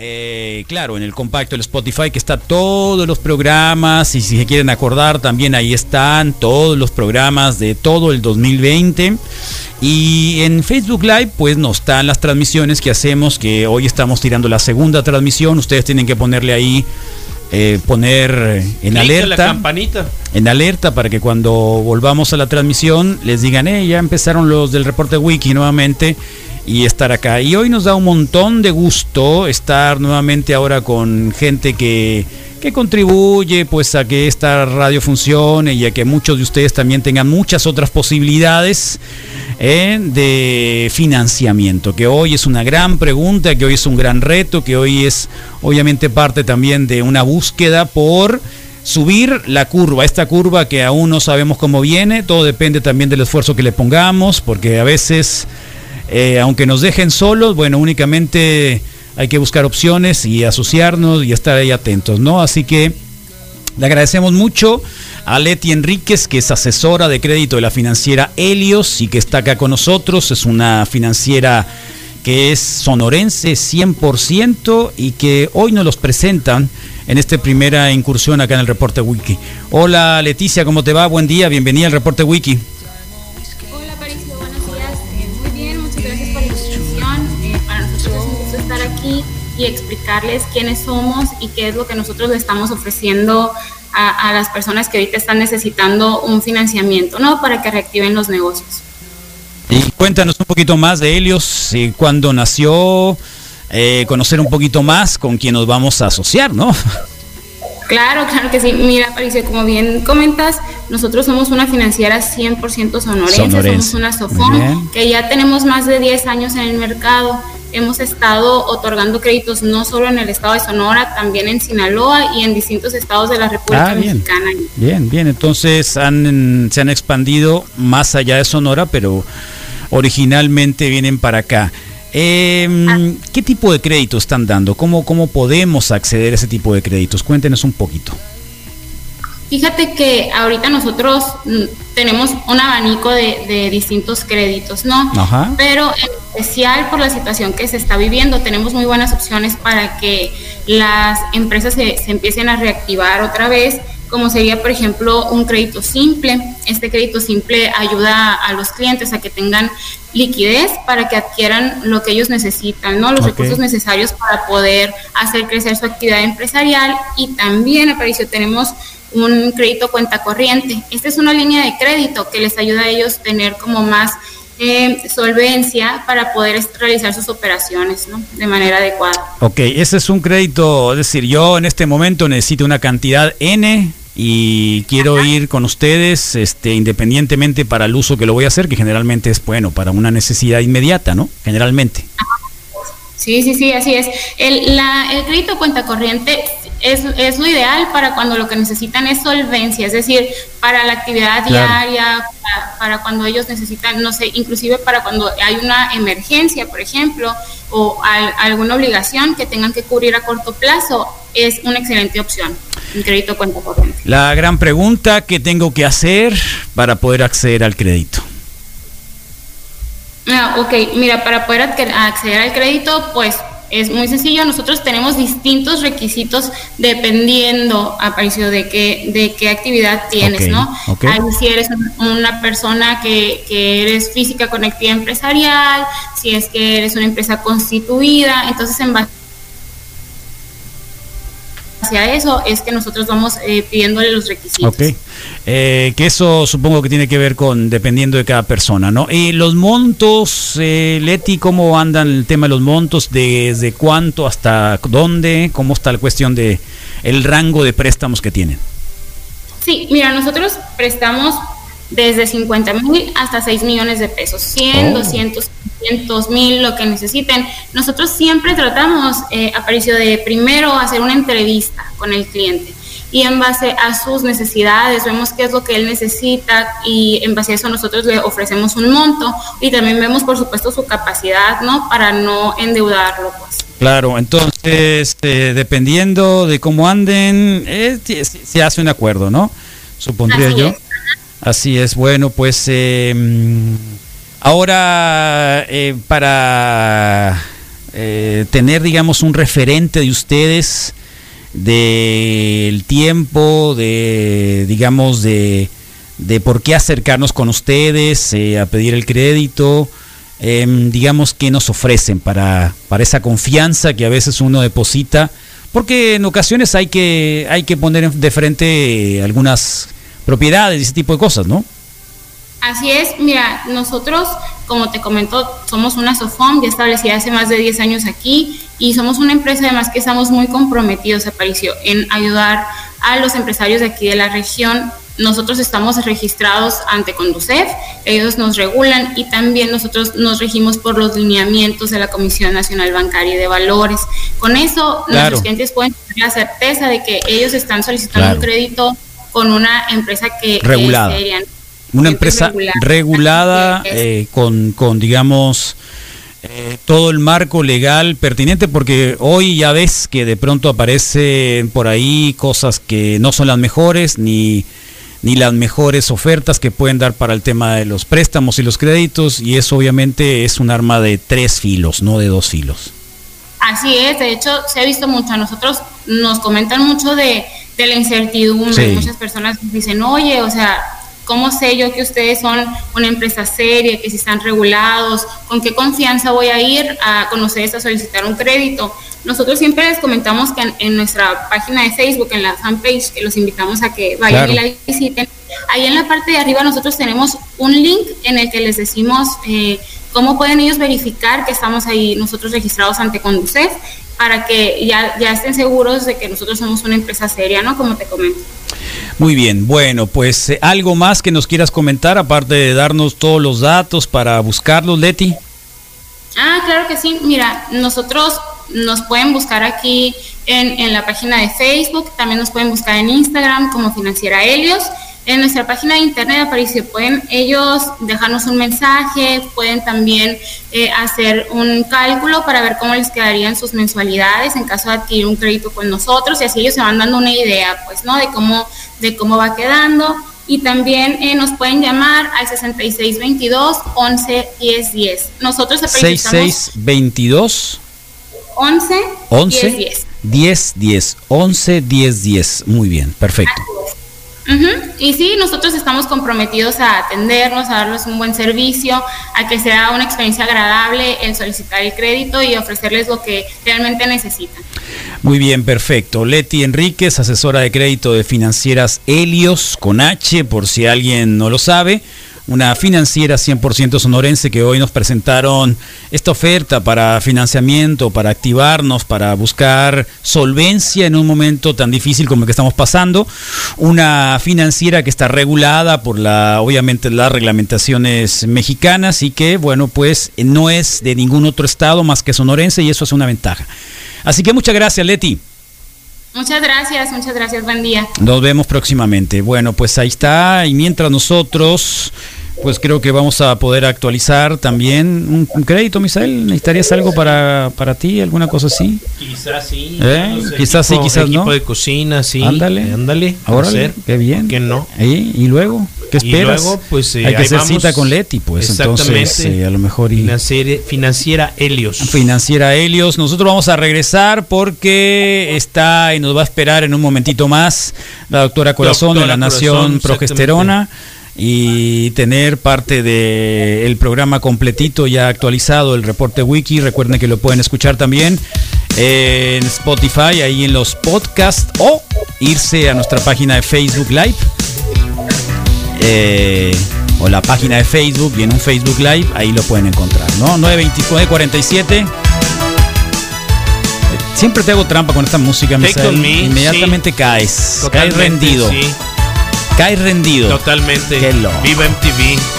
eh, claro, en el compacto del Spotify que está todos los programas y si se quieren acordar también ahí están todos los programas de todo el 2020 y en Facebook Live pues no están las transmisiones que hacemos que hoy estamos tirando la segunda transmisión. Ustedes tienen que ponerle ahí eh, poner en alerta la campanita. En alerta para que cuando volvamos a la transmisión les digan eh ya empezaron los del reporte wiki nuevamente y estar acá. Y hoy nos da un montón de gusto estar nuevamente ahora con gente que, que contribuye pues a que esta radio funcione y a que muchos de ustedes también tengan muchas otras posibilidades eh, de financiamiento, que hoy es una gran pregunta, que hoy es un gran reto, que hoy es obviamente parte también de una búsqueda por subir la curva, esta curva que aún no sabemos cómo viene, todo depende también del esfuerzo que le pongamos, porque a veces eh, aunque nos dejen solos, bueno, únicamente hay que buscar opciones y asociarnos y estar ahí atentos, ¿no? Así que le agradecemos mucho a Leti Enríquez, que es asesora de crédito de la financiera Helios y que está acá con nosotros. Es una financiera que es sonorense 100% y que hoy nos los presentan en esta primera incursión acá en el Reporte Wiki. Hola Leticia, ¿cómo te va? Buen día, bienvenida al Reporte Wiki. Y explicarles quiénes somos y qué es lo que nosotros le estamos ofreciendo a, las personas que ahorita están necesitando un financiamiento, ¿no? Para que reactiven los negocios. Y cuéntanos un poquito más de Helios, cuándo nació, eh, conocer un poquito más con quién nos vamos a asociar, ¿no? Claro, claro que sí. Mira, Patricia, como bien comentas, nosotros somos una financiera 100% sonorense, somos una SOFON, que ya tenemos más de 10 años en el mercado hemos estado otorgando créditos no solo en el estado de Sonora, también en Sinaloa y en distintos estados de la República ah, bien. Mexicana. Bien, bien, entonces han, se han expandido más allá de Sonora, pero originalmente vienen para acá. Ah. ¿Qué tipo de créditos están dando? ¿Cómo, ¿Cómo podemos acceder a ese tipo de créditos? Cuéntenos un poquito. Fíjate que ahorita nosotros mm, tenemos un abanico de, distintos créditos, ¿no? Ajá. Pero en especial por la situación que se está viviendo, tenemos muy buenas opciones para que las empresas se, se empiecen a reactivar otra vez como sería, por ejemplo, un crédito simple. Este crédito simple ayuda a los clientes a que tengan liquidez para que adquieran lo que ellos necesitan, ¿no? Los recursos necesarios para poder hacer crecer su actividad empresarial y también, Aparicio, tenemos un crédito cuenta corriente. Esta es una línea de crédito que les ayuda a ellos tener como más eh, solvencia para poder realizar sus operaciones ¿no? de manera adecuada. Ok, ese es un crédito, es decir, yo en este momento necesito una cantidad N y quiero ir con ustedes este, independientemente para el uso que lo voy a hacer, que generalmente es bueno, para una necesidad inmediata, ¿no? Generalmente. Sí, sí, sí, así es. El, la, el crédito cuenta corriente es, es, lo ideal para cuando lo que necesitan es solvencia, es decir, para la actividad diaria, para, cuando ellos necesitan, no sé, inclusive para cuando hay una emergencia, por ejemplo, o alguna obligación que tengan que cubrir a corto plazo, es una excelente opción. Un crédito cuenta corriente. La gran pregunta, ¿qué tengo que hacer para poder acceder al crédito? Ah, ok, mira, para poder acceder al crédito, pues es muy sencillo, nosotros tenemos distintos requisitos dependiendo, Aparicio, de qué, de qué actividad tienes, ¿no? si eres una persona que, que eres física con actividad empresarial, si es que eres una empresa constituida, entonces en base hacia eso es que nosotros vamos eh, pidiéndole los requisitos. Ok, eh, que eso supongo que tiene que ver con dependiendo de cada persona, ¿no? Y los montos, eh, Leti, ¿cómo andan el tema de los montos? ¿Desde cuánto hasta dónde? ¿Cómo está la cuestión de el rango de préstamos que tienen? Sí, mira, nosotros prestamos desde 50 mil hasta 6 millones de pesos, 100, 200, 500 mil, lo que necesiten. Nosotros siempre tratamos, eh, Aparicio, de primero hacer una entrevista con el cliente y en base a sus necesidades vemos qué es lo que él necesita y en base a eso nosotros le ofrecemos un monto y también vemos por supuesto su capacidad, ¿no? Para no endeudarlo, pues. Claro, entonces eh, dependiendo de cómo anden, eh, se hace un acuerdo, ¿no? Supondría yo. Así es, bueno, pues eh, ahora eh, para eh, tener, digamos, un referente de ustedes del tiempo, de, digamos, de, de por qué acercarnos con ustedes a pedir el crédito. Em, digamos, que nos ofrecen para, para esa confianza que a veces uno deposita, porque en ocasiones hay que, hay que poner de frente algunas propiedades y ese tipo de cosas, ¿no? Así es, mira, nosotros, como te comento, somos una SOFOM ya establecida hace más de 10 años aquí y somos una empresa además que estamos muy comprometidos, Aparicio, en ayudar a los empresarios de aquí de la región nosotros estamos registrados ante Conducef, ellos nos regulan y también nosotros nos regimos por los lineamientos de la Comisión Nacional Bancaria y de Valores. Con eso, nuestros clientes pueden tener la certeza de que ellos están solicitando un crédito con una empresa que regulada. Una empresa regulada eh, con, con, digamos, eh, todo el marco legal pertinente porque hoy ya ves que de pronto aparecen por ahí cosas que no son las mejores ni ni las mejores ofertas que pueden dar para el tema de los préstamos y los créditos y eso obviamente es un arma de tres filos, no de dos filos. Así es, de hecho se ha visto mucho, a nosotros nos comentan mucho de, la incertidumbre, muchas personas dicen, oye, o sea, ¿cómo sé yo que ustedes son una empresa seria, que si están regulados, con qué confianza voy a ir a, con ustedes a solicitar un crédito? Nosotros siempre les comentamos que en, nuestra página de Facebook, en la fanpage, que los invitamos a que vayan y la visiten, ahí en la parte de arriba nosotros tenemos un link en el que les decimos eh, cómo pueden ellos verificar que estamos ahí nosotros registrados ante Conducef para que ya, ya estén seguros de que nosotros somos una empresa seria, ¿no? Como te comento. Muy bien, bueno, pues eh, algo más que nos quieras comentar, aparte de darnos todos los datos para buscarlos, Leti. Ah, claro que sí. Mira, nosotros nos pueden buscar aquí en, en, la página de Facebook, también nos pueden buscar en Instagram como Financiera Helios. En nuestra página de internet aparece, pueden ellos dejarnos un mensaje, pueden también eh, hacer un cálculo para ver cómo les quedarían sus mensualidades en caso de adquirir un crédito con nosotros y así ellos se van dando una idea, pues, ¿no? De cómo, de cómo va quedando y también eh, nos pueden llamar al 6622 11 10 10. Nosotros 6622 11, 11 10, 10. 10, 11, 10, 10. Muy bien, perfecto. Y sí, nosotros estamos comprometidos a atendernos, a darles un buen servicio, a que sea una experiencia agradable el solicitar el crédito y ofrecerles lo que realmente necesitan. Muy bien, perfecto. Leti Enríquez, asesora de crédito de financieras Helios con H, por si alguien no lo sabe una financiera 100% sonorense que hoy nos presentaron esta oferta para financiamiento, para activarnos, para buscar solvencia en un momento tan difícil como el que estamos pasando. Una financiera que está regulada por la, obviamente, las reglamentaciones mexicanas y que, bueno, pues no es de ningún otro estado más que sonorense y eso es una ventaja. Así que muchas gracias, Leti. Muchas gracias, muchas gracias, buen día. Nos vemos próximamente. Bueno, pues ahí está. Y mientras nosotros pues creo que vamos a poder actualizar también un, crédito, Misael. ¿Necesitarías algo para, para ti, alguna cosa así? Quizás sí. ¿Eh? quizás sí, quizás no. Equipo de cocina, sí. Ándale. Ándale. Ahora, qué bien. Que no. ¿Y luego? ¿Qué esperas? Y luego, pues, eh, Hay que hacer cita con Leti, pues. Entonces, eh, a lo mejor. Y... Financiera, Helios. Financiera Helios. Nosotros vamos a regresar porque está y nos va a esperar en un momentito más la doctora Corazón de la Nación Progesterona y tener parte del programa completito ya actualizado, el reporte wiki. Recuerden que lo pueden escuchar también en Spotify, ahí en los podcasts o irse a nuestra página de Facebook Live. Eh, o la página de Facebook y en un Facebook Live, ahí lo pueden encontrar, ¿no? 92947. Siempre te hago trampa con esta música, inmediatamente caes, caes rendido. Cae rendido. Totalmente. Viva MTV.